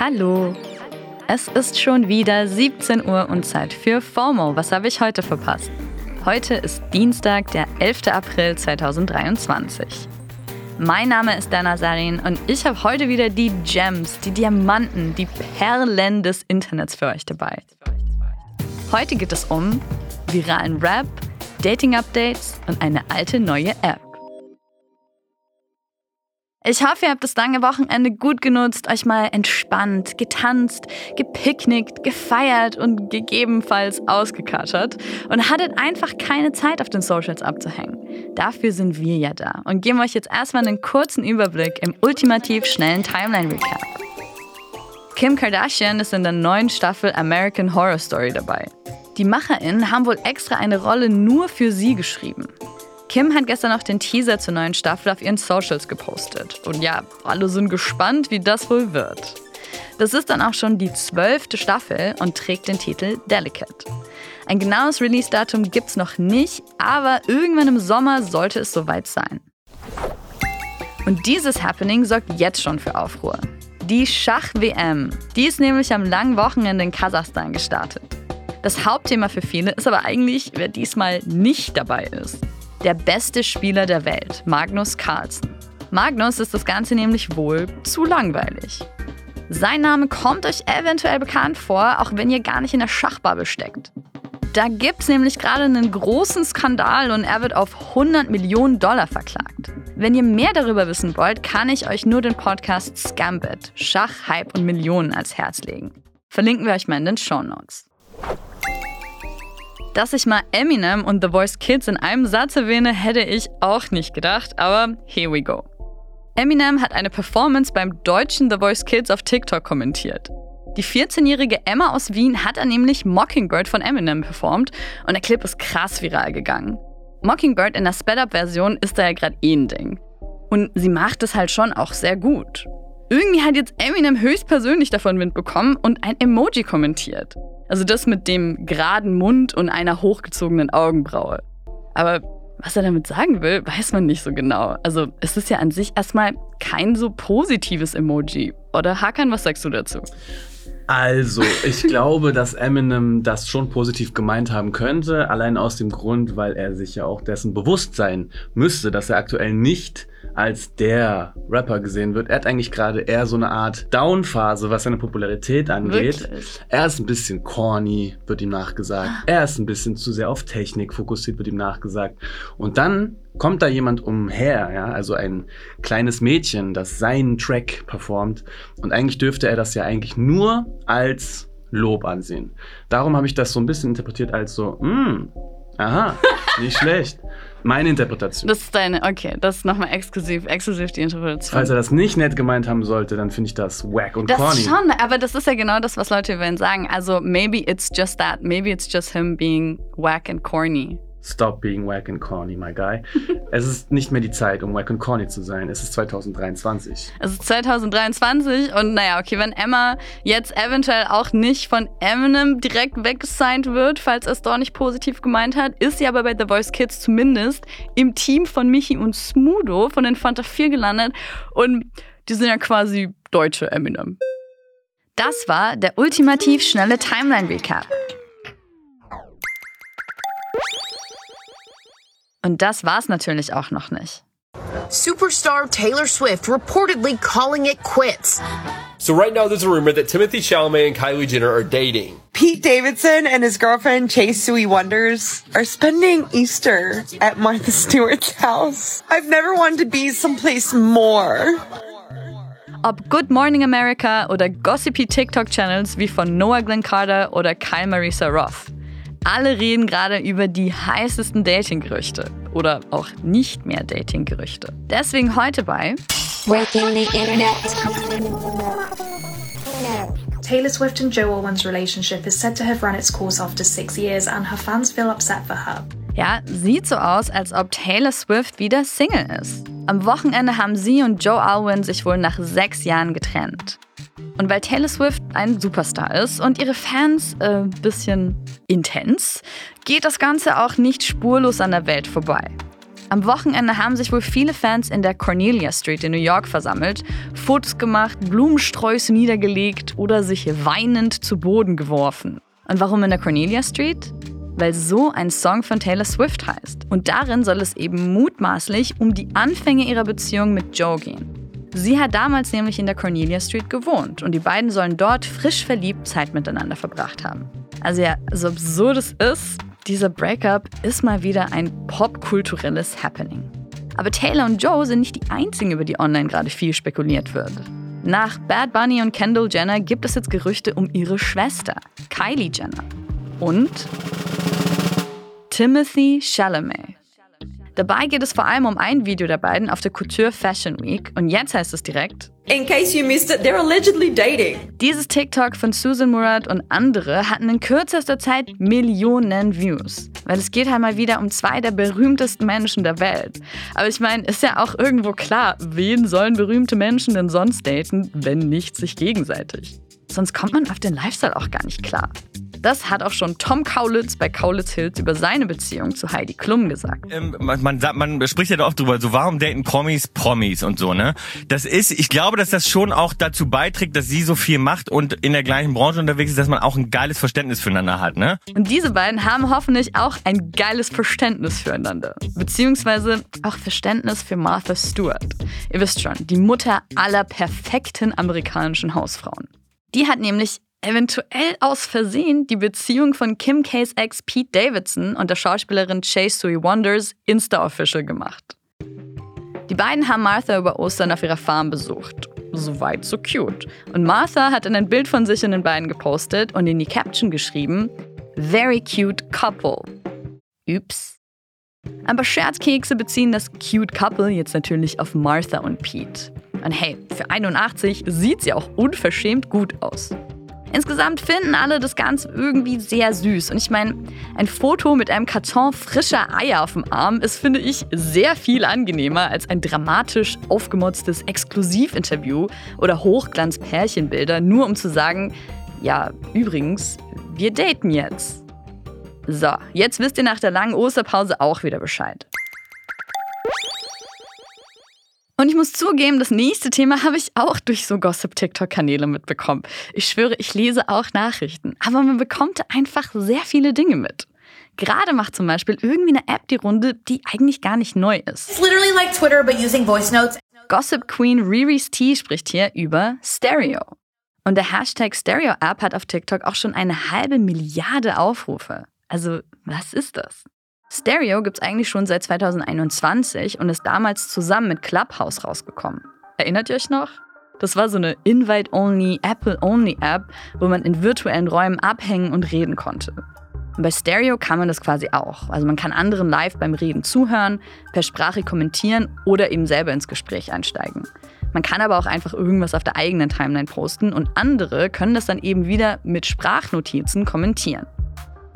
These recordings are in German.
Hallo. Es ist schon wieder 17 Uhr und Zeit für FOMO. Was habe ich heute verpasst? Heute ist Dienstag, der 11. April 2023. Mein Name ist Dana Sarin und ich habe heute wieder die Gems, die Diamanten, die Perlen des Internets für euch dabei. Heute geht es um viralen Rap, Dating-Updates und eine alte neue App. Ich hoffe, ihr habt das lange Wochenende gut genutzt, euch mal entspannt, getanzt, gepicknickt, gefeiert und gegebenenfalls ausgekatert und hattet einfach keine Zeit auf den Socials abzuhängen. Dafür sind wir ja da und geben euch jetzt erstmal einen kurzen Überblick im ultimativ schnellen Timeline Recap. Kim Kardashian ist in der neuen Staffel American Horror Story dabei. Die MacherInnen haben wohl extra eine Rolle nur für sie geschrieben. Kim hat gestern noch den Teaser zur neuen Staffel auf ihren Socials gepostet. Und ja, alle sind gespannt, wie das wohl wird. Das ist dann auch schon die zwölfte Staffel und trägt den Titel Delicate. Ein genaues Release-Datum gibt's noch nicht, aber irgendwann im Sommer sollte es soweit sein. Und dieses Happening sorgt jetzt schon für Aufruhr. Die Schach-WM. Die ist nämlich am langen Wochenende in Kasachstan gestartet. Das Hauptthema für viele ist aber eigentlich, wer diesmal nicht dabei ist der beste Spieler der Welt, Magnus Carlsen. Magnus ist das Ganze nämlich wohl zu langweilig. Sein Name kommt euch eventuell bekannt vor, auch wenn ihr gar nicht in der Schachbubble steckt. Da gibt es nämlich gerade einen großen Skandal und er wird auf 100 Millionen Dollar verklagt. Wenn ihr mehr darüber wissen wollt, kann ich euch nur den Podcast Scambit, Schach, Hype und Millionen ans Herz legen. Verlinken wir euch mal in den Show Notes. Dass ich mal Eminem und The Voice Kids in einem Satz erwähne, hätte ich auch nicht gedacht, aber here we go. Eminem hat eine Performance beim deutschen The Voice Kids auf TikTok kommentiert. Die 14-jährige Emma aus Wien hat dann nämlich Mockingbird von Eminem performt und der Clip ist krass viral gegangen. Mockingbird in der Sped-Up-Version ist da ja gerade eh ein Ding. Und sie macht es halt schon auch sehr gut. Irgendwie hat jetzt Eminem höchstpersönlich davon Wind bekommen und ein Emoji kommentiert. Also das mit dem geraden Mund und einer hochgezogenen Augenbraue. Aber was er damit sagen will, weiß man nicht so genau. Also es ist ja an sich erstmal kein so positives Emoji. Oder Hakan, was sagst du dazu? Also, ich glaube, dass Eminem das schon positiv gemeint haben könnte, allein aus dem Grund, weil er sich ja auch dessen bewusst sein müsste, dass er aktuell nicht als der Rapper gesehen wird. Er hat eigentlich gerade eher so eine Art Down-Phase, was seine Popularität angeht. Wirklich? Er ist ein bisschen corny, wird ihm nachgesagt. Ah. Er ist ein bisschen zu sehr auf Technik fokussiert, wird ihm nachgesagt. Und dann kommt da jemand umher, ja, also ein kleines Mädchen, das seinen Track performt. Und eigentlich dürfte er das ja eigentlich nur als Lob ansehen. Darum habe ich das so ein bisschen interpretiert als so, hm, aha, nicht schlecht. Meine Interpretation. Das ist deine, okay, das ist nochmal exklusiv, exklusiv die Interpretation. Falls er das nicht nett gemeint haben sollte, dann finde ich das wack und das corny. Das schon, aber das ist ja genau das, was Leute über ihn sagen. Also, maybe it's just that. Maybe it's just him being wack and corny. Stop being wack and corny, my guy. es ist nicht mehr die Zeit, um wack and corny zu sein. Es ist 2023. Es ist 2023 und naja, okay, wenn Emma jetzt eventuell auch nicht von Eminem direkt weggesigned wird, falls er es doch nicht positiv gemeint hat, ist sie aber bei The Voice Kids zumindest im Team von Michi und Smudo von den Fanta 4 gelandet und die sind ja quasi deutsche Eminem. Das war der ultimativ schnelle Timeline Und das war's natürlich auch noch nicht. Superstar Taylor Swift reportedly calling it quits. So right now there's a rumor that Timothy Chalamet and Kylie Jenner are dating. Pete Davidson and his girlfriend Chase Sui Wonders are spending Easter at Martha Stewart's house. I've never wanted to be someplace more. Ob Good Morning America oder gossipy TikTok-Channels wie von Noah Glenn Carter oder Kyle Marisa Roth. Alle reden gerade über die heißesten Dating-Gerüchte oder auch nicht mehr Dating-Gerüchte. Deswegen heute bei Breaking the Internet. Taylor Swift and Joe Alwyn's relationship is said to have run its course after six years, and her fans feel upset for her. Ja, sieht so aus, als ob Taylor Swift wieder Single ist. Am Wochenende haben sie und Joe Alwyn sich wohl nach sechs Jahren getrennt. Und weil Taylor Swift ein Superstar ist und ihre Fans ein äh, bisschen intens, geht das Ganze auch nicht spurlos an der Welt vorbei. Am Wochenende haben sich wohl viele Fans in der Cornelia Street in New York versammelt, Fotos gemacht, Blumensträuße niedergelegt oder sich weinend zu Boden geworfen. Und warum in der Cornelia Street? Weil so ein Song von Taylor Swift heißt. Und darin soll es eben mutmaßlich um die Anfänge ihrer Beziehung mit Joe gehen. Sie hat damals nämlich in der Cornelia Street gewohnt und die beiden sollen dort frisch verliebt Zeit miteinander verbracht haben. Also ja, so absurd es ist, dieser Breakup ist mal wieder ein popkulturelles Happening. Aber Taylor und Joe sind nicht die einzigen, über die online gerade viel spekuliert wird. Nach Bad Bunny und Kendall Jenner gibt es jetzt Gerüchte um ihre Schwester, Kylie Jenner. Und Timothy Chalamet. Dabei geht es vor allem um ein Video der beiden auf der Couture Fashion Week und jetzt heißt es direkt, In case you missed it, they're allegedly dating. dieses TikTok von Susan Murad und andere hatten in kürzester Zeit Millionen Views. Weil es geht halt mal wieder um zwei der berühmtesten Menschen der Welt. Aber ich meine, ist ja auch irgendwo klar, wen sollen berühmte Menschen denn sonst daten, wenn nicht sich gegenseitig? Sonst kommt man auf den Lifestyle auch gar nicht klar. Das hat auch schon Tom Kaulitz bei Kaulitz Hills über seine Beziehung zu Heidi Klum gesagt. Ähm, man, man, man spricht ja da oft drüber, so warum daten Promis Promis und so, ne? Das ist, ich glaube, dass das schon auch dazu beiträgt, dass sie so viel macht und in der gleichen Branche unterwegs ist, dass man auch ein geiles Verständnis füreinander hat, ne? Und diese beiden haben hoffentlich auch ein geiles Verständnis füreinander. Beziehungsweise auch Verständnis für Martha Stewart. Ihr wisst schon, die Mutter aller perfekten amerikanischen Hausfrauen. Die hat nämlich eventuell aus Versehen die Beziehung von Kim K's Ex Pete Davidson und der Schauspielerin Chase Sui Wonders Insta-Official gemacht. Die beiden haben Martha über Ostern auf ihrer Farm besucht. Soweit so cute. Und Martha hat dann ein Bild von sich und den beiden gepostet und in die Caption geschrieben, Very cute couple. Üps. Aber Scherzkekse beziehen das cute couple jetzt natürlich auf Martha und Pete. Und hey, für 81 sieht sie auch unverschämt gut aus. Insgesamt finden alle das Ganze irgendwie sehr süß. Und ich meine, ein Foto mit einem Karton frischer Eier auf dem Arm ist, finde ich, sehr viel angenehmer als ein dramatisch aufgemotztes Exklusivinterview oder Hochglanz-Pärchenbilder, nur um zu sagen, ja, übrigens, wir daten jetzt. So, jetzt wisst ihr nach der langen Osterpause auch wieder Bescheid. Und ich muss zugeben, das nächste Thema habe ich auch durch so Gossip-TikTok-Kanäle mitbekommen. Ich schwöre, ich lese auch Nachrichten. Aber man bekommt einfach sehr viele Dinge mit. Gerade macht zum Beispiel irgendwie eine App die Runde, die eigentlich gar nicht neu ist. It's literally like Twitter, but using voice notes. Gossip Queen Riri's Tea spricht hier über Stereo. Und der Hashtag Stereo App hat auf TikTok auch schon eine halbe Milliarde Aufrufe. Also, was ist das? Stereo gibt's eigentlich schon seit 2021 und ist damals zusammen mit Clubhouse rausgekommen. Erinnert ihr euch noch? Das war so eine Invite-Only, Apple-Only-App, wo man in virtuellen Räumen abhängen und reden konnte. Und bei Stereo kann man das quasi auch. Also man kann anderen live beim Reden zuhören, per Sprache kommentieren oder eben selber ins Gespräch einsteigen. Man kann aber auch einfach irgendwas auf der eigenen Timeline posten und andere können das dann eben wieder mit Sprachnotizen kommentieren.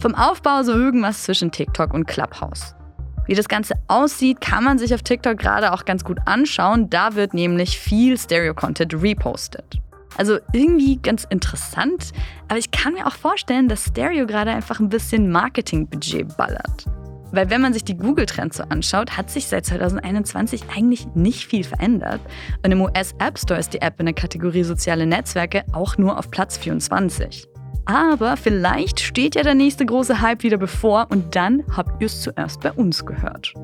Vom Aufbau so irgendwas zwischen TikTok und Clubhouse. Wie das Ganze aussieht, kann man sich auf TikTok gerade auch ganz gut anschauen. Da wird nämlich viel Stereo-Content repostet. Also irgendwie ganz interessant, aber ich kann mir auch vorstellen, dass Stereo gerade einfach ein bisschen Marketingbudget ballert. Weil wenn man sich die Google-Trends so anschaut, hat sich seit 2021 eigentlich nicht viel verändert. Und im US App Store ist die App in der Kategorie soziale Netzwerke auch nur auf Platz 24. Aber vielleicht steht ja der nächste große Hype wieder bevor und dann habt ihr es zuerst bei uns gehört.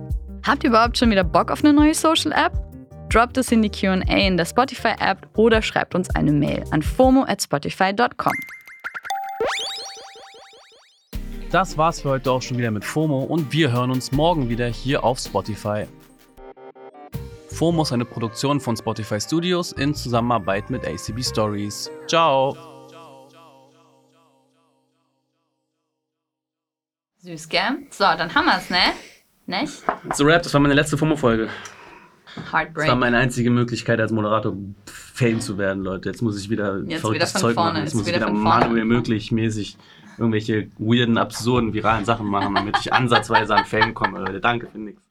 Habt ihr überhaupt schon wieder Bock auf eine neue Social App? Droppt es in die QA in der Spotify-App oder schreibt uns eine Mail an fomo at spotify.com. Das war's für heute auch schon wieder mit FOMO und wir hören uns morgen wieder hier auf Spotify. FOMO ist eine Produktion von Spotify Studios in Zusammenarbeit mit ACB Stories. Ciao! Süß, gell? So, dann haben wir's, ne? Nicht? So Rap, das war meine letzte FOMO-Folge. Das war Heartbreak. meine einzige Möglichkeit als Moderator Fame zu werden, Leute. Jetzt muss ich wieder Jetzt verrücktes wieder von Zeug vorne, machen. Jetzt jetzt muss ich wieder wieder von vorne Manuel anfangen. möglich mäßig irgendwelche weirden, absurden, viralen Sachen machen, damit ich ansatzweise an Fame komme, Leute. Danke für nichts.